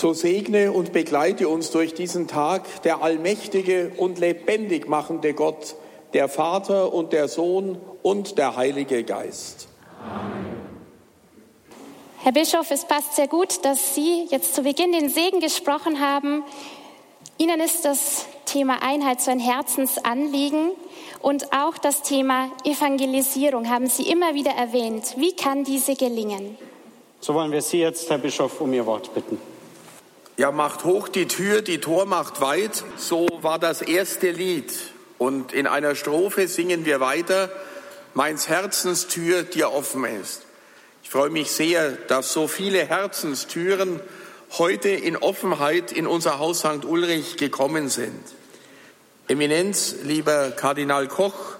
So segne und begleite uns durch diesen Tag der allmächtige und lebendig machende Gott, der Vater und der Sohn und der Heilige Geist. Amen. Herr Bischof, es passt sehr gut, dass Sie jetzt zu Beginn den Segen gesprochen haben. Ihnen ist das Thema Einheit so ein Herzensanliegen und auch das Thema Evangelisierung haben Sie immer wieder erwähnt. Wie kann diese gelingen? So wollen wir Sie jetzt, Herr Bischof, um Ihr Wort bitten. Ja, macht hoch die Tür, die Tor macht weit. So war das erste Lied. Und in einer Strophe singen wir weiter, meins Herzenstür dir offen ist. Ich freue mich sehr, dass so viele Herzenstüren heute in Offenheit in unser Haus St. Ulrich gekommen sind. Eminenz, lieber Kardinal Koch,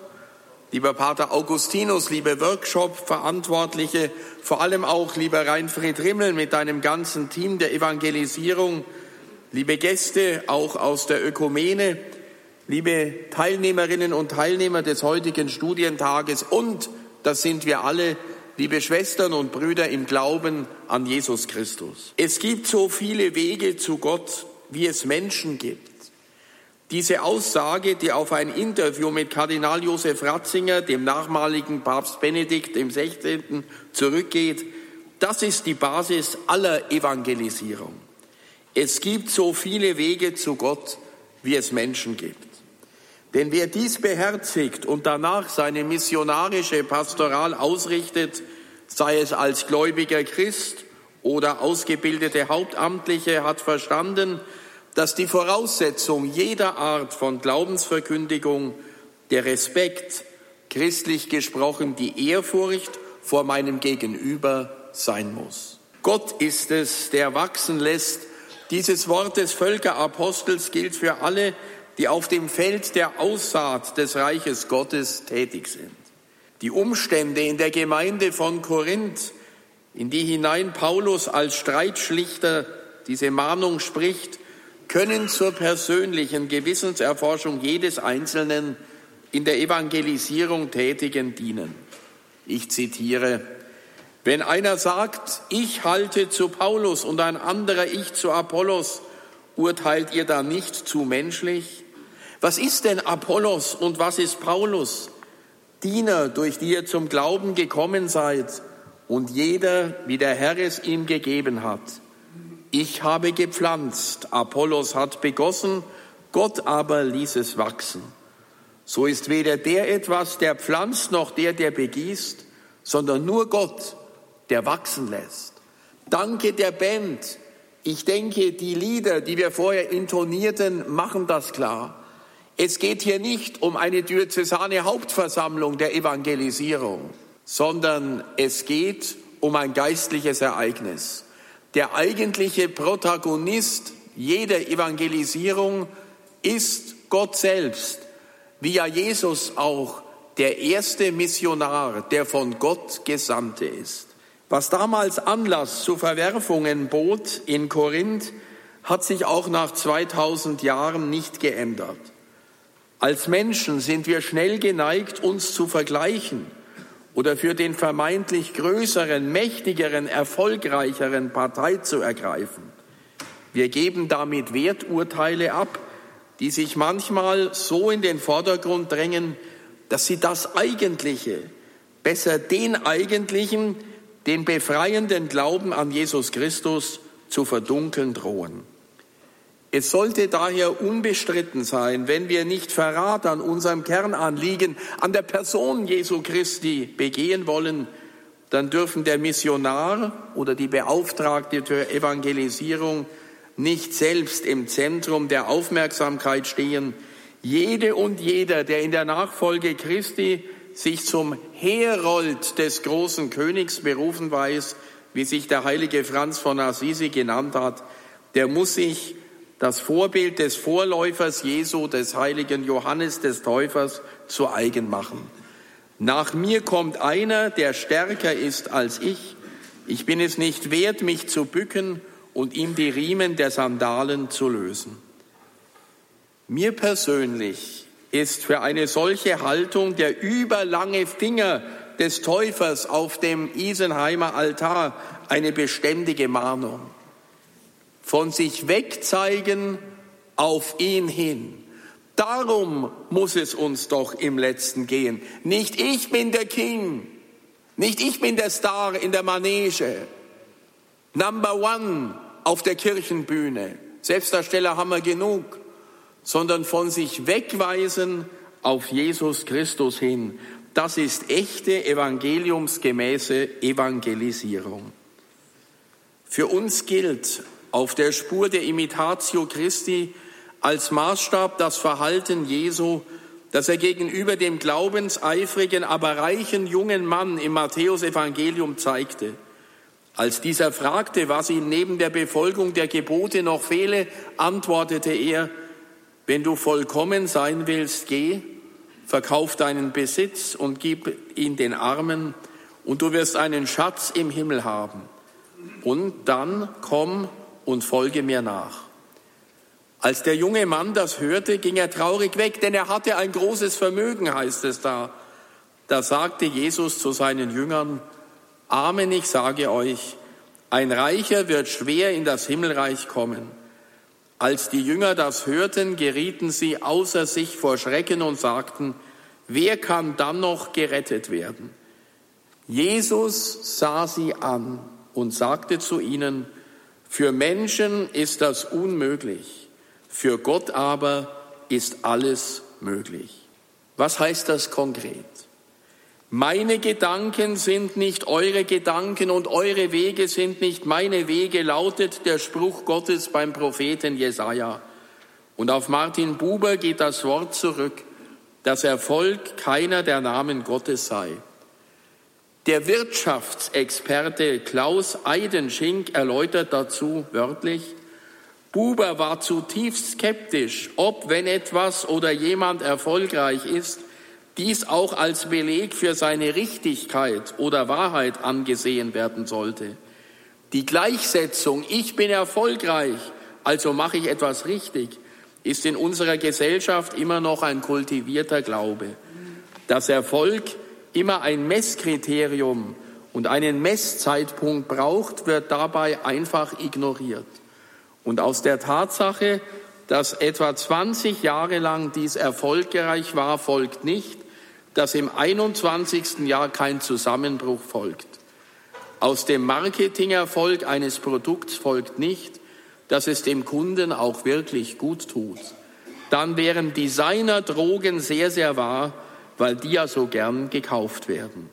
lieber Pater Augustinus, liebe Workshop-Verantwortliche, vor allem auch lieber Reinfried Rimmel mit deinem ganzen Team der Evangelisierung, liebe Gäste auch aus der Ökumene, liebe Teilnehmerinnen und Teilnehmer des heutigen Studientages und, das sind wir alle, liebe Schwestern und Brüder im Glauben an Jesus Christus. Es gibt so viele Wege zu Gott, wie es Menschen gibt. Diese Aussage, die auf ein Interview mit Kardinal Josef Ratzinger, dem nachmaligen Papst Benedikt 16. zurückgeht, das ist die Basis aller Evangelisierung. Es gibt so viele Wege zu Gott, wie es Menschen gibt. Denn wer dies beherzigt und danach seine missionarische Pastoral ausrichtet, sei es als gläubiger Christ oder ausgebildete Hauptamtliche, hat verstanden, dass die Voraussetzung jeder Art von Glaubensverkündigung der Respekt, christlich gesprochen die Ehrfurcht vor meinem Gegenüber sein muss. Gott ist es, der wachsen lässt. Dieses Wort des Völkerapostels gilt für alle, die auf dem Feld der Aussaat des Reiches Gottes tätig sind. Die Umstände in der Gemeinde von Korinth, in die hinein Paulus als Streitschlichter diese Mahnung spricht, können zur persönlichen Gewissenserforschung jedes Einzelnen in der Evangelisierung Tätigen dienen. Ich zitiere, wenn einer sagt, ich halte zu Paulus und ein anderer ich zu Apollos, urteilt ihr da nicht zu menschlich? Was ist denn Apollos und was ist Paulus? Diener, durch die ihr zum Glauben gekommen seid und jeder, wie der Herr es ihm gegeben hat. Ich habe gepflanzt, Apollos hat begossen, Gott aber ließ es wachsen. So ist weder der etwas, der pflanzt, noch der, der begießt, sondern nur Gott, der wachsen lässt. Danke der Band. Ich denke, die Lieder, die wir vorher intonierten, machen das klar. Es geht hier nicht um eine diözesane Hauptversammlung der Evangelisierung, sondern es geht um ein geistliches Ereignis. Der eigentliche Protagonist jeder Evangelisierung ist Gott selbst, wie ja Jesus auch der erste Missionar, der von Gott Gesandte ist. Was damals Anlass zu Verwerfungen bot in Korinth, hat sich auch nach 2000 Jahren nicht geändert. Als Menschen sind wir schnell geneigt, uns zu vergleichen oder für den vermeintlich größeren, mächtigeren, erfolgreicheren Partei zu ergreifen. Wir geben damit Werturteile ab, die sich manchmal so in den Vordergrund drängen, dass sie das Eigentliche, besser den Eigentlichen, den befreienden Glauben an Jesus Christus zu verdunkeln drohen. Es sollte daher unbestritten sein, wenn wir nicht Verrat an unserem Kernanliegen, an der Person Jesu Christi begehen wollen, dann dürfen der Missionar oder die Beauftragte zur Evangelisierung nicht selbst im Zentrum der Aufmerksamkeit stehen. Jede und jeder, der in der Nachfolge Christi sich zum Herold des großen Königs berufen weiß, wie sich der heilige Franz von Assisi genannt hat, der muss sich das Vorbild des Vorläufers Jesu, des heiligen Johannes des Täufers, zu eigen machen. Nach mir kommt einer, der stärker ist als ich. Ich bin es nicht wert, mich zu bücken und ihm die Riemen der Sandalen zu lösen. Mir persönlich ist für eine solche Haltung der überlange Finger des Täufers auf dem Isenheimer Altar eine beständige Mahnung. Von sich wegzeigen auf ihn hin. Darum muss es uns doch im letzten gehen. Nicht ich bin der King, nicht ich bin der Star in der Manege, Number One auf der Kirchenbühne. Selbstdarsteller haben wir genug, sondern von sich wegweisen auf Jesus Christus hin. Das ist echte evangeliumsgemäße Evangelisierung. Für uns gilt auf der Spur der Imitatio Christi als Maßstab das Verhalten Jesu, das er gegenüber dem glaubenseifrigen, aber reichen jungen Mann im Matthäusevangelium zeigte. Als dieser fragte, was ihm neben der Befolgung der Gebote noch fehle, antwortete er, wenn du vollkommen sein willst, geh, verkauf deinen Besitz und gib ihn den Armen, und du wirst einen Schatz im Himmel haben. Und dann komm und folge mir nach. Als der junge Mann das hörte, ging er traurig weg, denn er hatte ein großes Vermögen, heißt es da. Da sagte Jesus zu seinen Jüngern, Amen, ich sage euch, ein Reicher wird schwer in das Himmelreich kommen. Als die Jünger das hörten, gerieten sie außer sich vor Schrecken und sagten, wer kann dann noch gerettet werden? Jesus sah sie an und sagte zu ihnen, für Menschen ist das unmöglich, für Gott aber ist alles möglich. Was heißt das konkret? Meine Gedanken sind nicht eure Gedanken und eure Wege sind nicht meine Wege, lautet der Spruch Gottes beim Propheten Jesaja. Und auf Martin Buber geht das Wort zurück, dass Erfolg keiner der Namen Gottes sei. Der Wirtschaftsexperte Klaus Eidenschink erläutert dazu wörtlich, Buber war zutiefst skeptisch, ob, wenn etwas oder jemand erfolgreich ist, dies auch als Beleg für seine Richtigkeit oder Wahrheit angesehen werden sollte. Die Gleichsetzung, ich bin erfolgreich, also mache ich etwas richtig, ist in unserer Gesellschaft immer noch ein kultivierter Glaube. Das Erfolg immer ein Messkriterium und einen Messzeitpunkt braucht, wird dabei einfach ignoriert. Und aus der Tatsache, dass etwa 20 Jahre lang dies erfolgreich war, folgt nicht, dass im 21. Jahr kein Zusammenbruch folgt. Aus dem Marketingerfolg eines Produkts folgt nicht, dass es dem Kunden auch wirklich gut tut. Dann wären Designerdrogen sehr, sehr wahr, weil die ja so gern gekauft werden.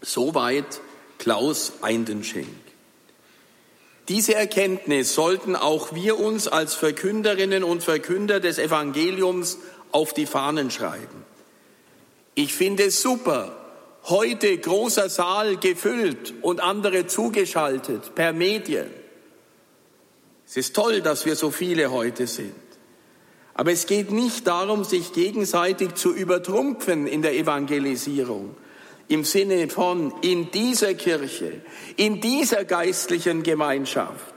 Soweit Klaus Eindenschenk. Diese Erkenntnis sollten auch wir uns als Verkünderinnen und Verkünder des Evangeliums auf die Fahnen schreiben. Ich finde es super, heute großer Saal gefüllt und andere zugeschaltet per Medien. Es ist toll, dass wir so viele heute sind. Aber es geht nicht darum, sich gegenseitig zu übertrumpfen in der Evangelisierung. Im Sinne von in dieser Kirche, in dieser geistlichen Gemeinschaft.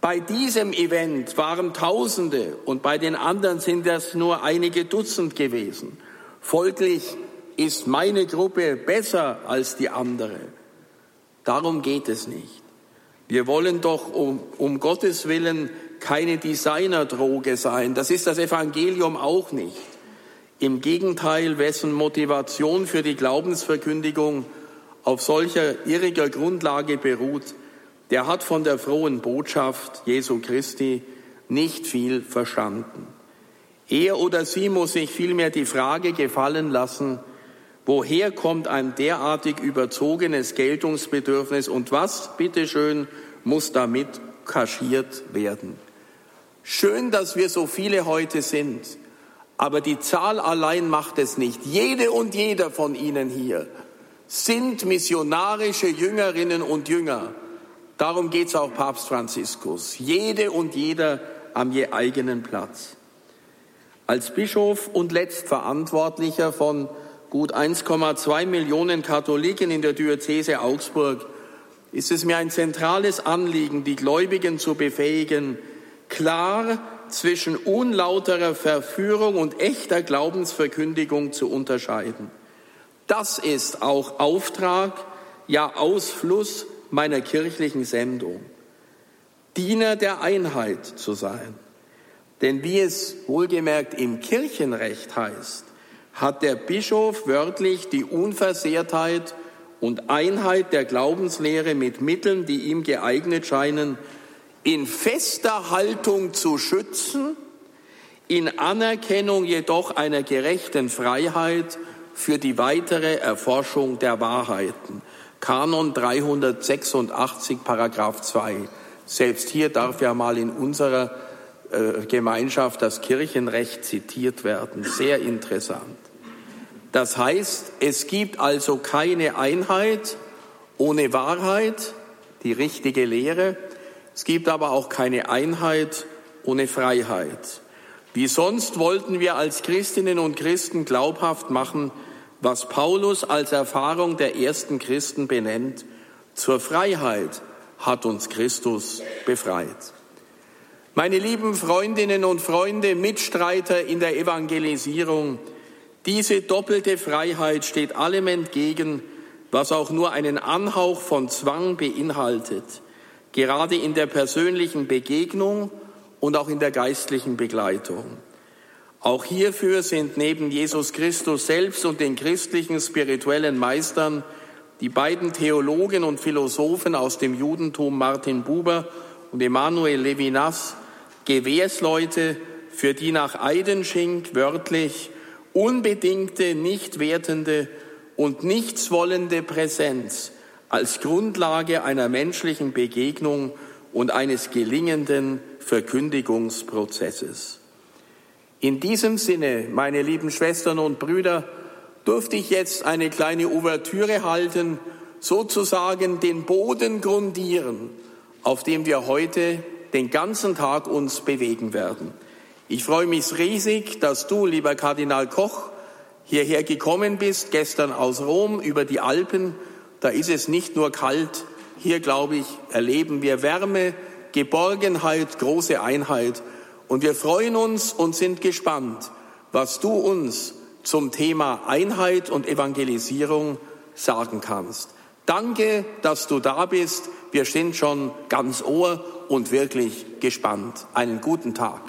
Bei diesem Event waren Tausende und bei den anderen sind das nur einige Dutzend gewesen. Folglich ist meine Gruppe besser als die andere. Darum geht es nicht. Wir wollen doch um, um Gottes Willen keine Designerdroge sein. Das ist das Evangelium auch nicht. Im Gegenteil, wessen Motivation für die Glaubensverkündigung auf solcher irriger Grundlage beruht, der hat von der frohen Botschaft Jesu Christi nicht viel verstanden. Er oder sie muss sich vielmehr die Frage gefallen lassen, woher kommt ein derartig überzogenes Geltungsbedürfnis und was, bitteschön, muss damit kaschiert werden? Schön, dass wir so viele heute sind, aber die Zahl allein macht es nicht. Jede und jeder von Ihnen hier sind missionarische Jüngerinnen und Jünger. Darum geht es auch Papst Franziskus. Jede und jeder am je eigenen Platz. Als Bischof und Letztverantwortlicher von gut 1,2 Millionen Katholiken in der Diözese Augsburg ist es mir ein zentrales Anliegen, die Gläubigen zu befähigen, klar zwischen unlauterer Verführung und echter Glaubensverkündigung zu unterscheiden. Das ist auch Auftrag, ja Ausfluss meiner kirchlichen Sendung. Diener der Einheit zu sein. Denn wie es wohlgemerkt im Kirchenrecht heißt, hat der Bischof wörtlich die Unversehrtheit und Einheit der Glaubenslehre mit Mitteln, die ihm geeignet scheinen, in fester Haltung zu schützen, in Anerkennung jedoch einer gerechten Freiheit für die weitere Erforschung der Wahrheiten. Kanon 386, Paragraph 2. Selbst hier darf ja mal in unserer Gemeinschaft das Kirchenrecht zitiert werden. Sehr interessant. Das heißt, es gibt also keine Einheit ohne Wahrheit, die richtige Lehre. Es gibt aber auch keine Einheit ohne Freiheit. Wie sonst wollten wir als Christinnen und Christen glaubhaft machen, was Paulus als Erfahrung der ersten Christen benennt. Zur Freiheit hat uns Christus befreit. Meine lieben Freundinnen und Freunde, Mitstreiter in der Evangelisierung, diese doppelte Freiheit steht allem entgegen, was auch nur einen Anhauch von Zwang beinhaltet, gerade in der persönlichen Begegnung und auch in der geistlichen Begleitung. Auch hierfür sind neben Jesus Christus selbst und den christlichen spirituellen Meistern die beiden Theologen und Philosophen aus dem Judentum Martin Buber und Emanuel Levinas Gewährsleute, für die nach Eidenschink wörtlich unbedingte, nicht wertende und nichtswollende Präsenz als Grundlage einer menschlichen Begegnung und eines gelingenden Verkündigungsprozesses. In diesem Sinne, meine lieben Schwestern und Brüder, durfte ich jetzt eine kleine Ouvertüre halten, sozusagen den Boden grundieren, auf dem wir heute den ganzen Tag uns bewegen werden. Ich freue mich riesig, dass du, lieber Kardinal Koch, hierher gekommen bist, gestern aus Rom über die Alpen. Da ist es nicht nur kalt. Hier, glaube ich, erleben wir Wärme, Geborgenheit, große Einheit. Und wir freuen uns und sind gespannt, was du uns zum Thema Einheit und Evangelisierung sagen kannst. Danke, dass du da bist. Wir sind schon ganz ohr und wirklich gespannt. Einen guten Tag.